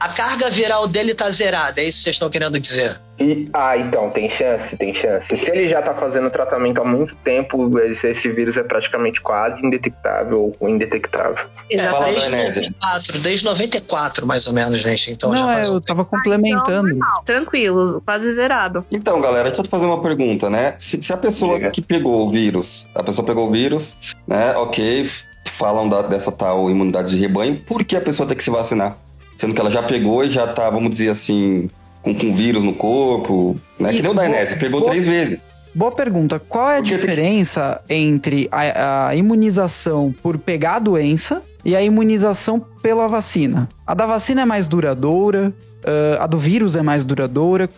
A carga viral dele tá zerada, é isso que vocês estão querendo dizer? E, ah, então, tem chance, tem chance. Se ele já tá fazendo tratamento há muito tempo, esse, esse vírus é praticamente quase indetectável ou indetectável. Exato, desde 94, desde 94, mais ou menos, gente. Então Não, é, eu tava complementando. Ah, então, tranquilo, quase zerado. Então, galera, deixa eu te fazer uma pergunta, né? Se, se a pessoa Diga. que pegou o vírus, a pessoa pegou o vírus, né? Ok, falam da, dessa tal imunidade de rebanho, por que a pessoa tem que se vacinar? Sendo que ela já pegou e já tá, vamos dizer assim, com, com vírus no corpo, né? Isso, que nem o Dainese, pegou boa, três vezes. Boa pergunta. Qual é a Porque diferença tem... entre a, a imunização por pegar a doença e a imunização pela vacina? A da vacina é mais duradoura, uh, a do vírus é mais duradoura.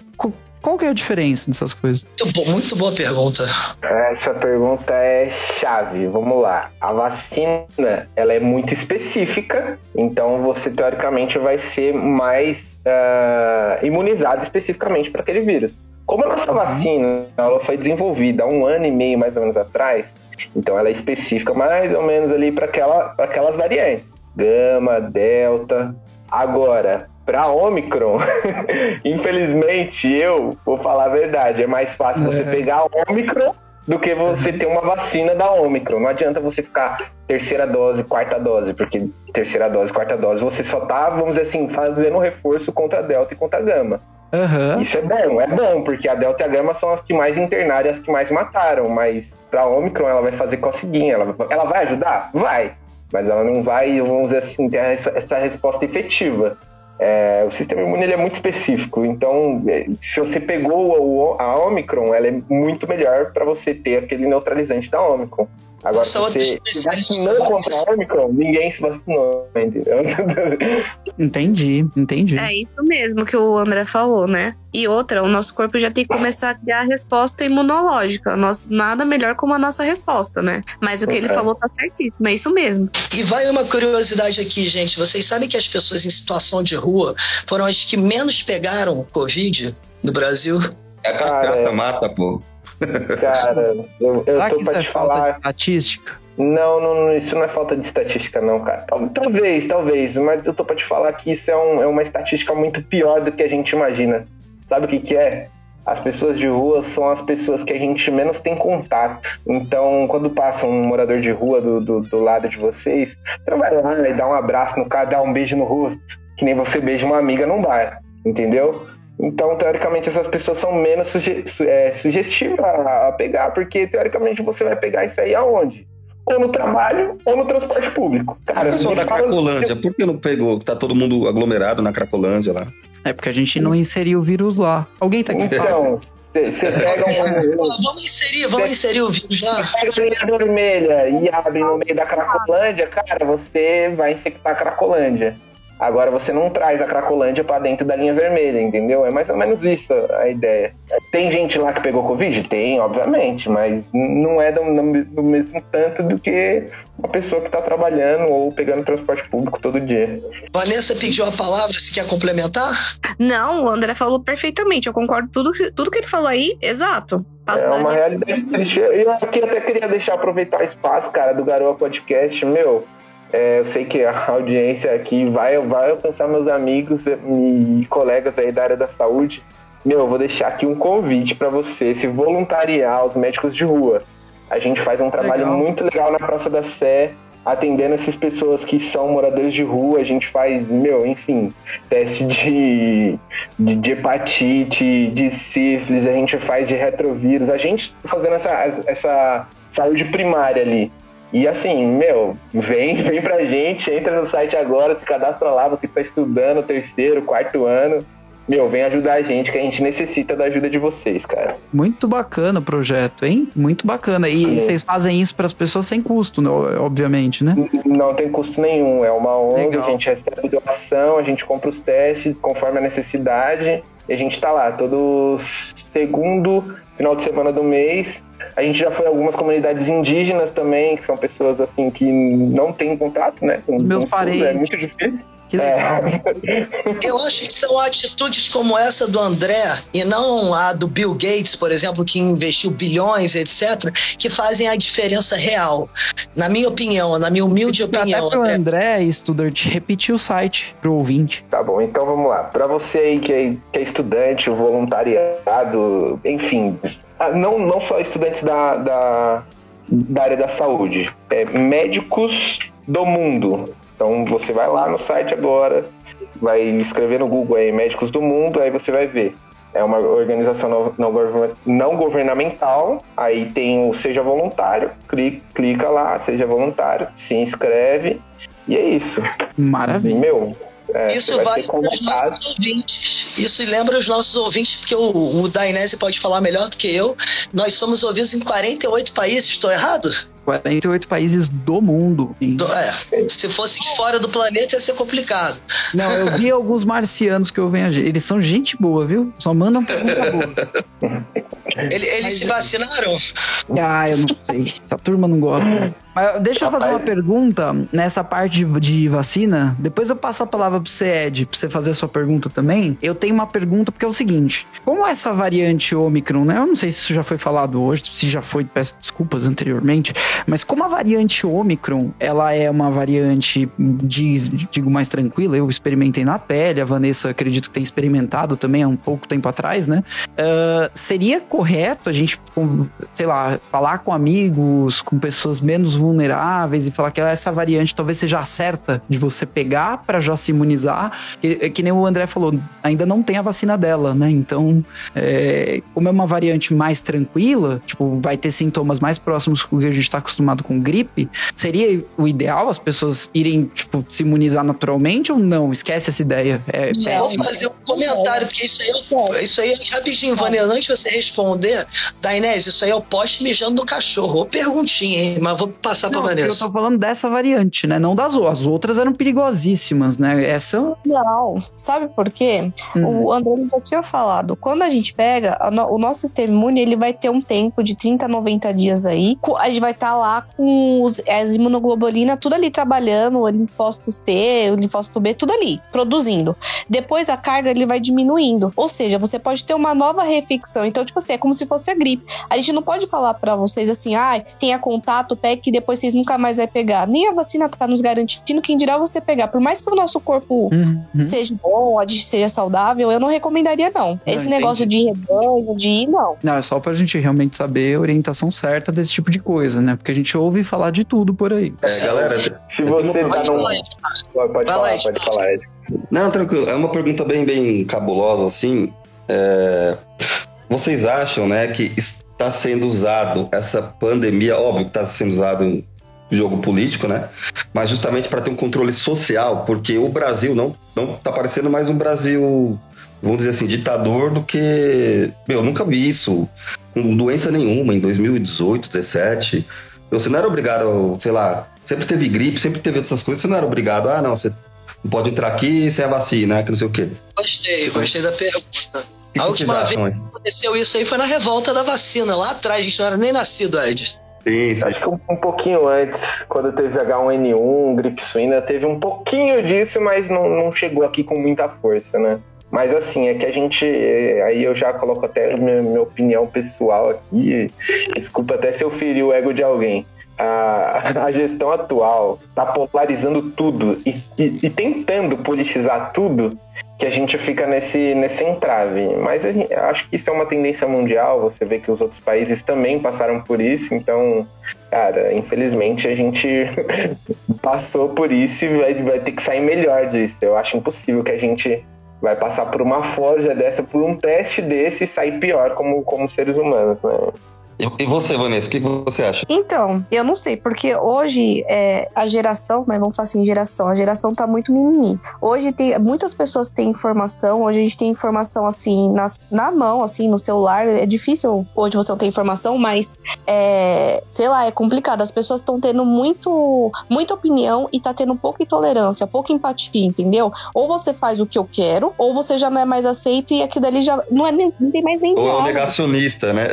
Qual que é a diferença dessas coisas? Muito, muito boa pergunta. Essa pergunta é chave. Vamos lá. A vacina, ela é muito específica, então você teoricamente vai ser mais uh, imunizado especificamente para aquele vírus. Como a nossa uhum. vacina ela foi desenvolvida há um ano e meio mais ou menos atrás, então ela é específica mais ou menos ali para aquela, aquelas variantes. Gama, delta. Agora, para Omicron, infelizmente, eu vou falar a verdade, é mais fácil você é. pegar a Omicron do que você ter uma vacina da Omicron. Não adianta você ficar terceira dose, quarta dose, porque terceira dose, quarta dose, você só tá, vamos dizer assim, fazendo um reforço contra a Delta e contra a Gama. Aham. Isso é bom, é bom, porque a Delta e a Gama são as que mais internaram e as que mais mataram, mas pra Omicron ela vai fazer coceguinha. Ela, vai- ela vai ajudar? Vai. Mas ela não vai, vamos dizer assim, ter essa, essa resposta efetiva. É, o sistema imune é muito específico, então é, se você pegou o- a Omicron, ela é muito melhor para você ter aquele neutralizante da Omicron. Agora, se você se vacinou contra a Omicron, ninguém se vacinou, entendeu? Entendi, entendi. É isso mesmo que o André falou, né? E outra, o nosso corpo já tem que começar a criar a resposta imunológica. Nós, nada melhor como a nossa resposta, né? Mas o que ele É. falou tá certíssimo, é isso mesmo. E vai uma curiosidade aqui, gente. Vocês sabem que as pessoas em situação de rua foram as que menos pegaram o Covid no Brasil? A cachaça Cara, mata, pô. Cara, eu, eu Será tô que pra é te falta falar. de estatística? Não, não, isso não é falta de estatística, não, cara. Tal- Talvez, talvez, mas eu tô pra te falar que isso é, um- é uma estatística muito pior do que a gente imagina. Sabe o que, que é? As pessoas de rua são as pessoas que a gente menos tem contato. Então, quando passa um morador de rua do, do, do lado de vocês, você vai lá e dar um abraço no cara, dar um beijo no rosto, que nem você beija uma amiga num bar, entendeu? Então, teoricamente, essas pessoas são menos suge su- é, sugestivas a, pegar, porque teoricamente você vai pegar isso aí aonde? Ou no trabalho, ou no transporte público. Cara, O pessoal da fala- Cracolândia, por que não pegou? Tá todo mundo aglomerado na Cracolândia lá. É porque a gente não inseriu o vírus lá. Alguém tá aqui? Então, você pega um. Vamos inserir, vamos inserir o vírus já. pega a linha vermelha e abre no meio da Cracolândia, cara, você vai infectar a Cracolândia. Agora você não traz a Cracolândia pra dentro da linha vermelha, entendeu? É mais ou menos isso a ideia. Tem gente lá que pegou Covid? Tem, obviamente, mas não é do, do mesmo tanto do que uma pessoa que tá trabalhando ou pegando transporte público todo dia. Vanessa pediu a palavra, se quer complementar? Não, o André falou perfeitamente. Eu concordo tudo, tudo que ele falou aí, exato. Passo É uma realidade triste. Eu aqui até queria deixar aproveitar o espaço, cara, do Garoa Podcast. Meu, é, eu sei que a audiência aqui vai, vai alcançar meus amigos e colegas aí da área da saúde. Meu, eu vou deixar aqui um convite para você se voluntariar aos médicos de rua. A gente faz um trabalho Legal. muito legal na Praça da Sé, atendendo essas pessoas que são moradores de rua. A gente faz, meu, enfim, teste de, de, de hepatite, de sífilis, a gente faz de retrovírus. A gente tá fazendo essa, essa saúde primária ali. E assim, meu, vem, vem pra gente, entra no site agora, se cadastra lá, você que tá estudando terceiro, quarto ano. Meu, vem ajudar a gente, que a gente necessita da ajuda de vocês, cara. Muito bacana o projeto, hein? Muito bacana. E Sim. vocês fazem isso para as pessoas sem custo, né? obviamente, né? Não tem custo nenhum, é uma ONG, Legal. a gente recebe doação, a gente compra os testes conforme a necessidade, e a gente tá lá todo segundo final de semana do mês. A gente já foi em algumas comunidades indígenas também, que são pessoas assim que não têm contato, né? Com, Os meus com estudo, parentes. É muito difícil. Que legal. Eu acho que são atitudes como essa do André e não a do Bill Gates, por exemplo, que investiu bilhões, etc., que fazem a diferença real. Na minha opinião, na minha humilde opinião, Até pro André. André, Studart, repetir o site pro ouvinte. Tá bom, então vamos lá. Para você aí que é, que é estudante, voluntariado, enfim, não, não só estudantes da, da, da área da saúde, é médicos do mundo. Então você vai lá no site agora, vai escrever no Google aí Médicos do Mundo, aí você vai ver. É uma organização não, não govern- não governamental, aí tem o Seja Voluntário, clica, clica lá, Seja Voluntário, se inscreve, e é isso. Maravilha. Meu, é, Isso vai para os nossos ouvintes. Isso lembra os nossos ouvintes, porque o, o Dainese pode falar melhor do que eu. Nós somos ouvidos em 48 países, estou errado? 48 países do mundo. Tô- É, se fosse de fora do planeta ia ser complicado. Não, eu vi alguns marcianos que eu venho. Eles são gente boa, viu? Só mandam pergunta boa. Ele- eles se vacinaram? Ah, eu não sei. Essa turma não gosta. Deixa eu fazer uma pergunta nessa parte de, vacina. Depois eu passo a palavra pro você, Ed, pra você fazer a sua pergunta também. Eu tenho uma pergunta porque é o seguinte: como essa variante Omicron, né? Eu não sei se isso já foi falado hoje, se já foi, peço desculpas anteriormente, mas como a variante Omicron, ela é uma variante, de, digo, mais tranquila, eu experimentei na pele, a Vanessa acredito que tem experimentado também há um pouco tempo atrás, né? Ah, seria correto a gente, sei lá, falar com amigos, com pessoas menos vulneráveis e falar que essa variante talvez seja a certa de você pegar para já se imunizar. Que, que, nem o André falou, ainda não tem a vacina dela, né? Então, é, como é uma variante mais tranquila, tipo, vai ter sintomas mais próximos com o que a gente tá acostumado com gripe, seria o ideal as pessoas irem, tipo, se imunizar naturalmente ou não? Esquece essa ideia. É, é Vou fazer um comentário, porque isso aí, é, isso aí é rapidinho, Vanessa, antes de você responder, da Inés, isso aí é o poste mijando no cachorro. Ô perguntinha, hein? Mas vou passar não, pra Vanessa. Eu tô falando dessa variante, né? Não das outras. As outras eram perigosíssimas, né? Essa. Não. Sabe por quê? Hum. O André já tinha falado. Quando a gente pega, o nosso sistema imune, ele vai ter um tempo de 30 a 90 dias aí. A gente vai estar tá lá com os, as imunoglobulina tudo ali trabalhando, o linfócitos T, o linfócito B, tudo ali, produzindo. Depois a carga ele vai diminuindo. Ou seja, você pode ter uma nova refeição. Então, tipo assim, é como se fosse a gripe. A gente não pode falar para vocês assim, ah, tenha contato, pegue que depois vocês nunca mais vai pegar. Nem a vacina tá nos garantindo quem dirá você pegar. Por mais que o nosso corpo uhum. seja bom, seja saudável, eu não recomendaria, não. Esse negócio de rebanho, de ir, não. Não, é só pra gente realmente saber a orientação certa desse tipo de coisa, né? Porque a gente ouve falar de tudo por aí. É, galera, se você tá num. Pode falar, pode falar, Ed. Não, tranquilo. É uma pergunta bem, bem cabulosa, assim. É... Vocês acham, né, que está sendo usado essa pandemia, óbvio que está sendo usado em jogo político, né? Mas justamente para ter um controle social, porque o Brasil não não tá parecendo mais um Brasil, vamos dizer assim, ditador do que, meu, eu nunca vi isso com doença nenhuma em 2018, 17. Você não era obrigado, sei lá, sempre teve gripe, sempre teve outras coisas, você não era obrigado, ah, não, você não pode entrar aqui sem a vacina, que não sei o quê. Gostei, gostei da pergunta. Que a última vez que aconteceu isso aí foi na revolta da vacina, lá atrás, a gente não era nem nascido, Ed. Sim, Acho que um, um, pouquinho antes, quando teve H1N1, gripe suína, teve um pouquinho disso, mas não, não chegou aqui com muita força, né? Mas assim, é que a gente. É, aí eu já coloco até minha, minha opinião pessoal aqui. Desculpa até se eu ferir o ego de alguém. A, a gestão atual está polarizando tudo e, e, e tentando politizar tudo que a gente fica nesse, nesse entrave. Mas gente, acho que isso é uma tendência mundial, você vê que os outros países também passaram por isso, então, cara, infelizmente a gente passou por isso e vai, vai ter que sair melhor disso. Eu acho impossível que a gente vai passar por uma forja dessa, por um teste desse e sair pior como, como seres humanos, né? E você, Vanessa, o que você acha? Então, eu não sei, porque hoje é, a geração, né, vamos falar assim, geração, a geração tá muito mimimi. Hoje tem, muitas pessoas têm informação, hoje a gente tem informação assim, nas, na mão, assim, no celular, é difícil hoje você não ter informação, mas, é, sei lá, é complicado. As pessoas estão tendo muito, muita opinião e tá tendo pouca intolerância, pouca empatia, entendeu? Ou você faz o que eu quero, ou você já não é mais aceito e aquilo dali já não, é, não tem mais nem Ou é um negacionista, né?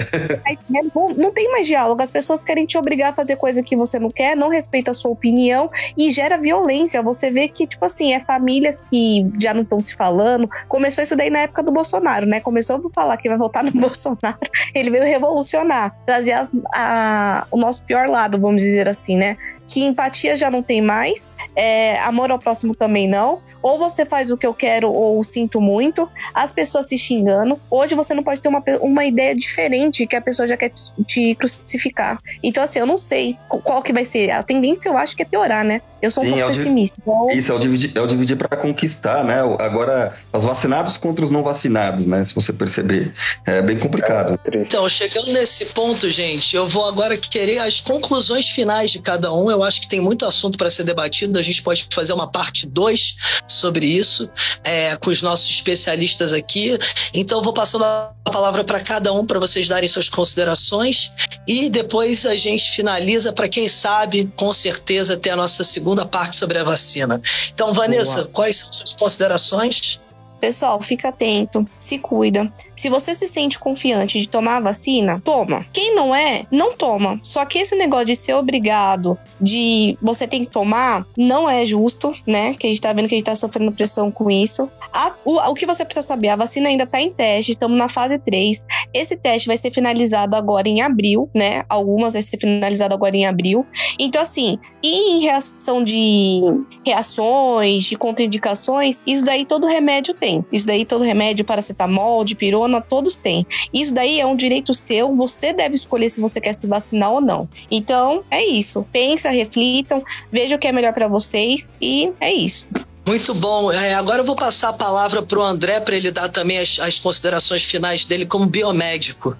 Não, não tem mais diálogo. As pessoas querem te obrigar a fazer coisa que você não quer, não respeita a sua opinião e gera violência. Você vê que, tipo assim, é famílias que já não estão se falando. Começou isso daí na época do Bolsonaro, né? Começou a falar que vai votar no Bolsonaro. Ele veio revolucionar, trazer as, a, o nosso pior lado, vamos dizer assim, né? Que empatia já não tem mais, é, amor ao próximo também não ou você faz o que eu quero ou sinto muito, as pessoas se xingando. Hoje você não pode ter uma, uma ideia diferente que a pessoa já quer te, te crucificar. Então, assim, eu não sei qual que vai ser. A tendência eu acho que é piorar, né? Eu sou Sim, um pouco é pessimista. Então... Isso, é o dividir, é o dividir para conquistar, né? Agora, os vacinados contra os não vacinados, né? Se você perceber. É bem complicado. É, então, chegando nesse ponto, gente, eu vou agora querer as conclusões finais de cada um. Eu acho que tem muito assunto para ser debatido. A gente pode fazer uma parte 2 sobre isso é, com os nossos especialistas aqui. Então, eu vou passando a palavra para cada um para vocês darem suas considerações e depois a gente finaliza para quem sabe, com certeza, ter a nossa segunda parte sobre a vacina. Então, Vanessa, Boa. quais são suas considerações? Pessoal, fica atento, se cuida. Se você se sente confiante de tomar a vacina, toma. Quem não é, não toma. Só que esse negócio de ser obrigado, de você tem que tomar, não é justo, né? Que a gente tá vendo que a gente tá sofrendo pressão com isso. A, o, o que você precisa saber, a vacina ainda está em teste, estamos na fase 3. Esse teste vai ser finalizado agora em abril, né? Algumas vai ser finalizado agora em abril. Então, assim, e em reação de reações, de contraindicações, isso daí todo remédio tem. Isso daí todo remédio, paracetamol, de pirona, todos têm. Isso daí é um direito seu, você deve escolher se você quer se vacinar ou não. Então, é isso. Pensa, reflitam, veja o que é melhor para vocês e é isso. Muito bom. É, agora eu vou passar a palavra para o André para ele dar também as, as considerações finais dele como biomédico.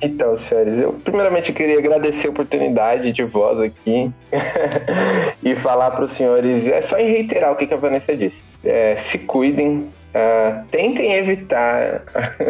Então, senhores, eu primeiramente queria agradecer a oportunidade de voz aqui e falar para os senhores, é só reiterar o que, a Vanessa disse. É, se cuidem, uh, tentem evitar.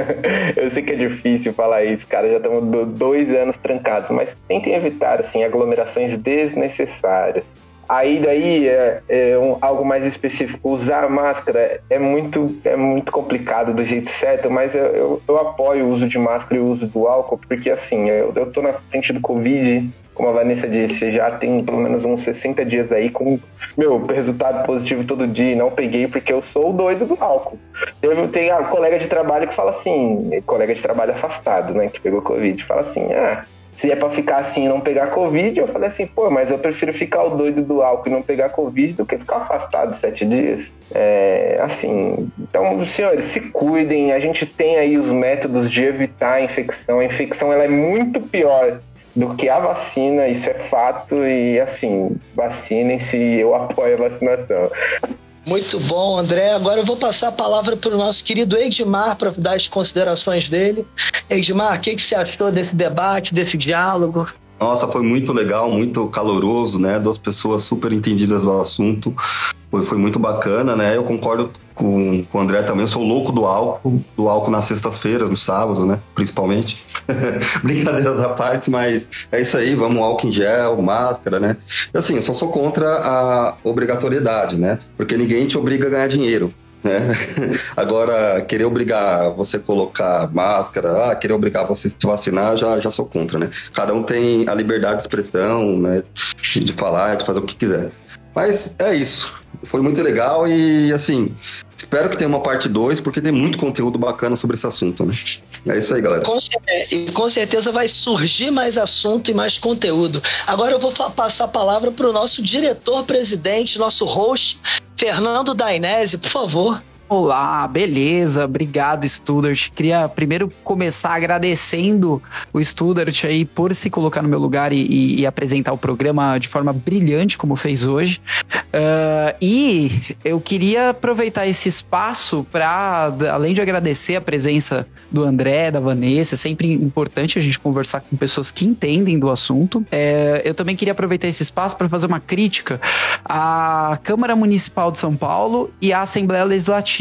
eu sei que é difícil falar isso, cara, já estamos dois anos trancados, mas tentem evitar assim aglomerações desnecessárias. Aí daí é, é um, algo mais específico. Usar máscara é muito, é muito complicado do jeito certo, mas eu, eu, eu apoio o uso de máscara e o uso do álcool, porque assim, eu, eu tô na frente do Covid, como a Vanessa disse, já tem pelo menos uns 60 dias aí com, meu, resultado positivo todo dia. Não peguei porque eu sou o doido do álcool. Eu tenho a colega de trabalho que fala assim, colega de trabalho afastado, né, que pegou Covid, fala assim, ah se é para ficar assim e não pegar Covid, eu falei assim, pô, mas eu prefiro ficar o doido do álcool e não pegar Covid do que ficar afastado sete dias. É, assim, então, senhores, se cuidem, a gente tem aí os métodos de evitar a infecção. A infecção ela é muito pior do que a vacina, isso é fato, e assim, vacinem-se, eu apoio a vacinação. Muito bom, André. Agora eu vou passar a palavra para o nosso querido Edmar para dar as considerações dele. Edmar, o que, que você achou desse debate, desse diálogo? Nossa, foi muito legal, muito caloroso, né? Duas pessoas super entendidas do assunto. Foi, foi muito bacana, né? Eu concordo com, com o André também. Eu sou louco do álcool, do álcool nas sextas-feiras, no sábado, né? Principalmente. Brincadeiras à parte, mas é isso aí, vamos álcool em gel, máscara, né? Assim, eu só sou contra a obrigatoriedade, né? Porque ninguém te obriga a ganhar dinheiro. Né? Agora, querer obrigar você colocar máscara, ah, querer obrigar você a se vacinar, já, já sou contra, né? Cada um tem a liberdade de expressão, né? De falar, de fazer o que quiser. Mas é isso. Foi muito legal e, assim, espero que tenha uma parte 2, porque tem muito conteúdo bacana sobre esse assunto, né? É isso aí, galera. Com, e com certeza vai surgir mais assunto e mais conteúdo. Agora eu vou passar a palavra para o nosso diretor-presidente, nosso host, Fernando Dainese, por favor. Olá, beleza, obrigado Studart. Queria primeiro começar agradecendo o Studart aí por se colocar no meu lugar e, e, e apresentar o programa de forma brilhante, como fez hoje. Uh, e eu queria aproveitar esse espaço para, além de agradecer a presença do André, da Vanessa, é sempre importante a gente conversar com pessoas que entendem do assunto. É, eu também queria aproveitar esse espaço para fazer uma crítica à Câmara Municipal de São Paulo e à Assembleia Legislativa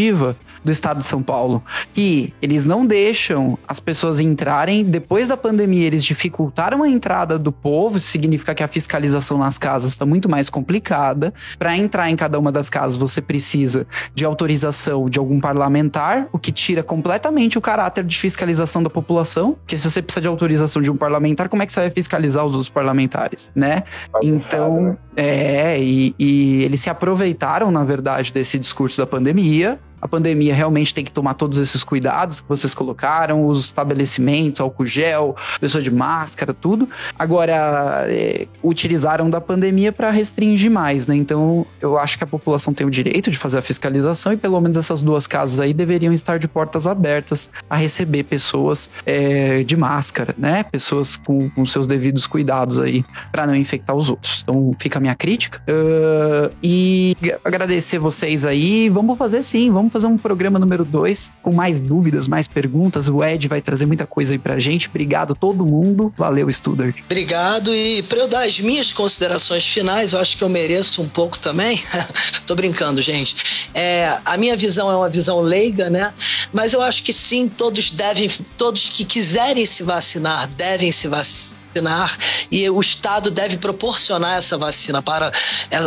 do estado de São Paulo, que eles não deixam as pessoas entrarem. Depois da pandemia, eles dificultaram a entrada do povo, isso significa que a fiscalização nas casas está muito mais complicada. Para entrar em cada uma das casas, você precisa de autorização de algum parlamentar, o que tira completamente o caráter de fiscalização da população. Porque se você precisa de autorização de um parlamentar, como é que você vai fiscalizar os outros parlamentares, né? então, né? é, e, e eles se aproveitaram, na verdade, desse discurso da pandemia a pandemia realmente tem que tomar todos esses cuidados que vocês colocaram, os estabelecimentos, álcool gel, pessoa de máscara, tudo. Agora, é, utilizaram da pandemia para restringir mais, né? Então, eu acho que a população tem o direito de fazer a fiscalização e pelo menos essas duas casas aí deveriam estar de portas abertas a receber pessoas é, de máscara, né? Pessoas com, com seus devidos cuidados aí para não infectar os outros. Então, fica a minha crítica. Uh, e agradecer vocês aí. Vamos fazer sim, vamos Vamos fazer um programa número 2 com mais dúvidas, mais perguntas. O Ed vai trazer muita coisa aí pra gente. Obrigado todo mundo. Valeu, Studart. Obrigado. E para eu dar as minhas considerações finais, eu acho que eu mereço um pouco também. Tô brincando, gente. É, a minha visão é uma visão leiga, né? Mas eu acho que sim, todos devem, todos que quiserem se vacinar, devem se vacinar vacinar e o Estado deve proporcionar essa vacina para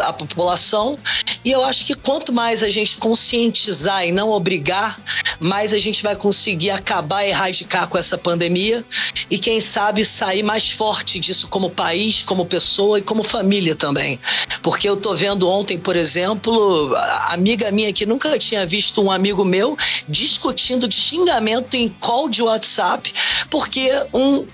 a população. E eu acho que quanto mais a gente conscientizar e não obrigar, mais a gente vai conseguir acabar e erradicar com essa pandemia e quem sabe sair mais forte disso como país, como pessoa e como família também. Porque eu tô vendo ontem, por exemplo, amiga minha que nunca tinha visto um amigo meu discutindo xingamento em call de WhatsApp, porque um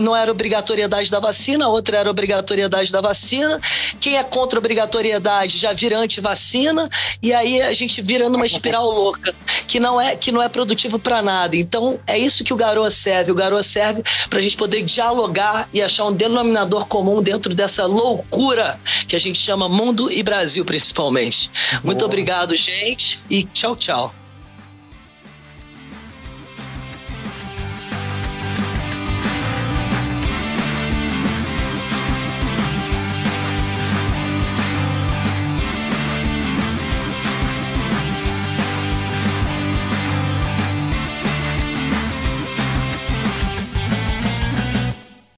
não era obrigatoriedade da vacina, a outra era obrigatoriedade da vacina. Quem é contra a obrigatoriedade já vira anti-vacina e aí a gente vira numa espiral louca que não é que não é produtivo para nada. Então é isso que o Garoa serve. O Garoa serve para a gente poder dialogar e achar um denominador comum dentro dessa loucura que a gente chama mundo e Brasil principalmente. Muito obrigado, gente, e tchau, tchau.